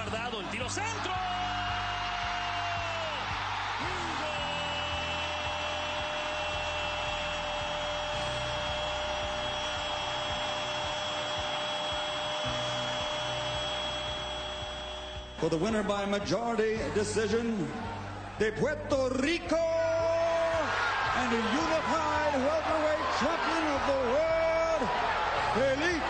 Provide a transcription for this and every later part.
Guardado el tiro centro. For the winner by majority decision, de Puerto Rico and the unified welterweight champion of the world, Felipe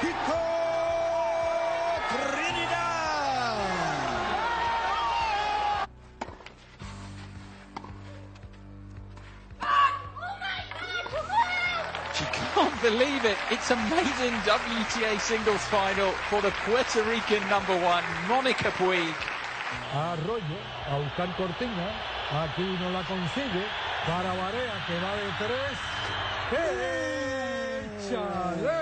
Kiko believe it. It's amazing WTA singles final for the Puerto Rican number one, Monica Puig. Arroyo a buscar cortina. Aquí no la consigue. Para Barea que va de tres. ¡Échale!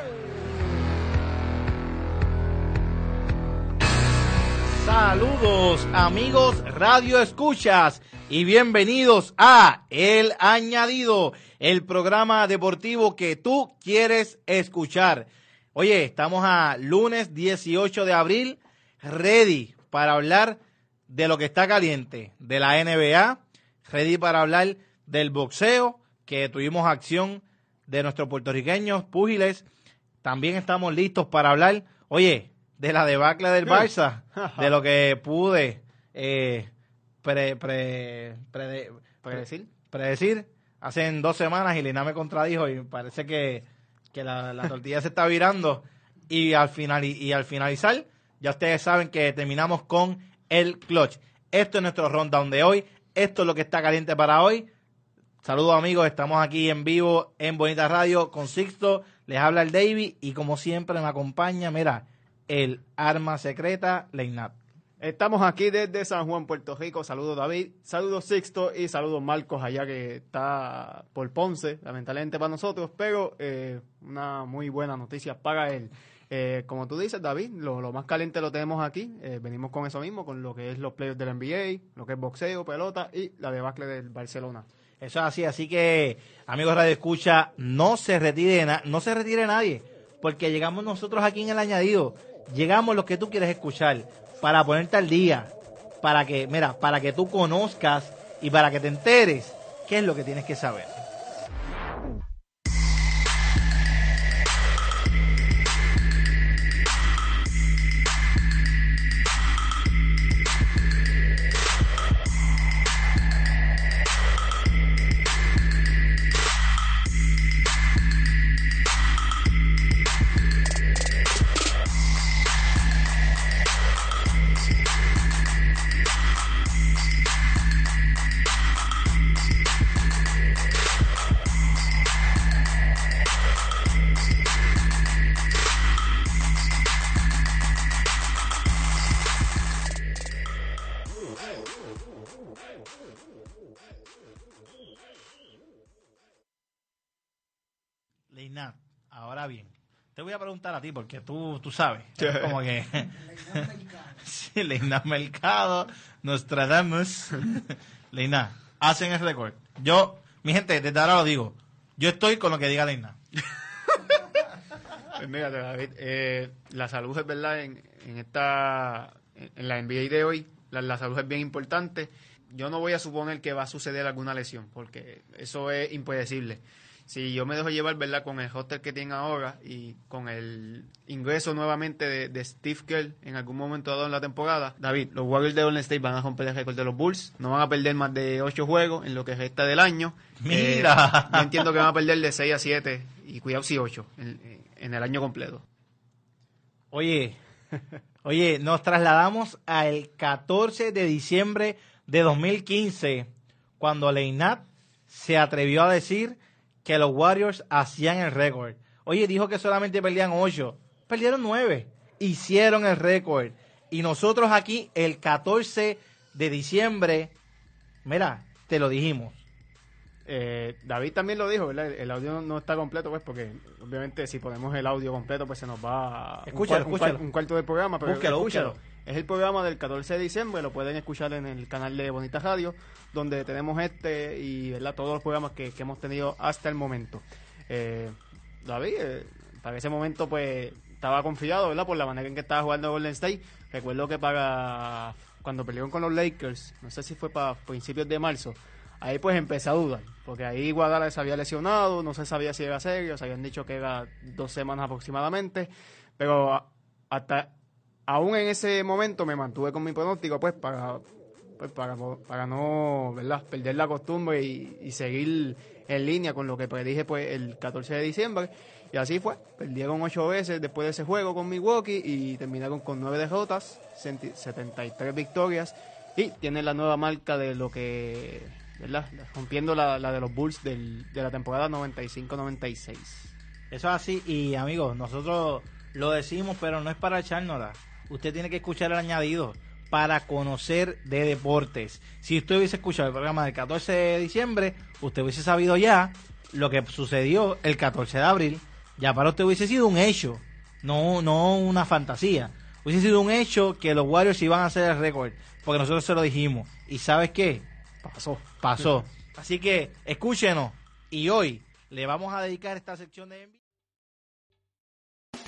Saludos amigos Radio Escuchas y bienvenidos a El Añadido, el programa deportivo que tú quieres escuchar. Oye, estamos a lunes 18 de abril, ready para hablar de lo que está caliente, de la NBA, ready para hablar del boxeo, que tuvimos acción de nuestros puertorriqueños púgiles. También estamos listos para hablar, oye, de la debacle del Barça, de lo que pude eh, pre, pre, prede- ¿Predecir? predecir hace dos semanas y Lina me contradijo y parece que, que la, la tortilla se está virando y al final y al finalizar ya ustedes saben que terminamos con el clutch. Esto es nuestro rundown de hoy, esto es lo que está caliente para hoy. Saludos amigos, estamos aquí en vivo en Bonita Radio con Sixto, les habla el David y como siempre me acompaña, mira, el arma secreta, Leinat. Estamos aquí desde San Juan, Puerto Rico. Saludos David, saludos Sixto y saludos Marcos allá que está por Ponce, lamentablemente para nosotros, pero eh, una muy buena noticia para él. Eh, como tú dices, David, lo, lo más caliente lo tenemos aquí. Eh, venimos con eso mismo, con lo que es los playoffs del NBA, lo que es boxeo, pelota y la debacle del Barcelona. Eso es así, así que amigos Radio Escucha, no se retire, no se retire nadie, porque llegamos nosotros aquí en el añadido, llegamos los que tú quieres escuchar, para ponerte al día, para que, mira, para que tú conozcas y para que te enteres qué es lo que tienes que saber. Leina, ahora bien, te voy a preguntar a ti porque tú, tú sabes, es como que... sí, Leina Mercado, Nostradamus, Leina, hacen el récord. Yo, mi gente, desde ahora lo digo, yo estoy con lo que diga Leina. Pues mira, David, eh, la salud es verdad en, en esta en en la NBA de hoy, la, la salud es bien importante. Yo no voy a suponer que va a suceder alguna lesión, porque eso es impredecible. Si yo me dejo llevar, ¿verdad? Con el hotel que tienen ahora y con el ingreso nuevamente de, de Steve Kerr en algún momento dado en la temporada, David, los Warriors de Golden State van a romper el récord de los Bulls, no van a perder más de 8 juegos en lo que resta del año. Mira. Eh, yo entiendo que van a perder de 6 a 7 y cuidado si 8 en, en el año completo. Oye, oye, nos trasladamos al 14 de diciembre de 2015, cuando Leinat se atrevió a decir que los Warriors hacían el récord. Oye, dijo que solamente perdían 8, perdieron 9, hicieron el récord. Y nosotros aquí, el 14 de diciembre, mira, te lo dijimos. Eh, David también lo dijo, ¿verdad? El audio no está completo, pues, porque obviamente si ponemos el audio completo, pues se nos va Escúchalo, un, cuar- escúchalo. un cuarto del programa. Pero Búsquelo, escúchalo. búsquelo. Es el programa del 14 de diciembre, lo pueden escuchar en el canal de Bonita Radio, donde tenemos este y ¿verdad? todos los programas que, que hemos tenido hasta el momento. Eh, David, eh, para ese momento, pues estaba confiado, ¿verdad? Por la manera en que estaba jugando Golden State. Recuerdo que para cuando pelearon con los Lakers, no sé si fue para principios de marzo, ahí pues empecé a dudar, porque ahí Guadalajara se había lesionado, no se sabía si era serio, se habían dicho que era dos semanas aproximadamente, pero hasta aún en ese momento me mantuve con mi pronóstico, pues para pues, para, para no ¿verdad? perder la costumbre y, seguir en línea con lo que predije pues el 14 de diciembre. Y así fue. Perdieron ocho veces después de ese juego con Milwaukee y terminaron con nueve derrotas, centi- 73 victorias y tienen la nueva marca de lo que, ¿verdad? Rompiendo la, de los Bulls de la temporada 95-96. Eso es así, y amigos, nosotros lo decimos, pero no es para echárnosla. Usted tiene que escuchar el añadido para conocer de deportes. Si usted hubiese escuchado el programa del 14 de diciembre, usted hubiese sabido ya lo que sucedió el 14 de abril. Ya para usted hubiese sido un hecho, no, no una fantasía. Hubiese sido un hecho que los Warriors iban a hacer el récord, porque nosotros se lo dijimos. ¿Y sabes qué? Pasó. Pasó. Así que escúchenos. Y hoy le vamos a dedicar esta sección de.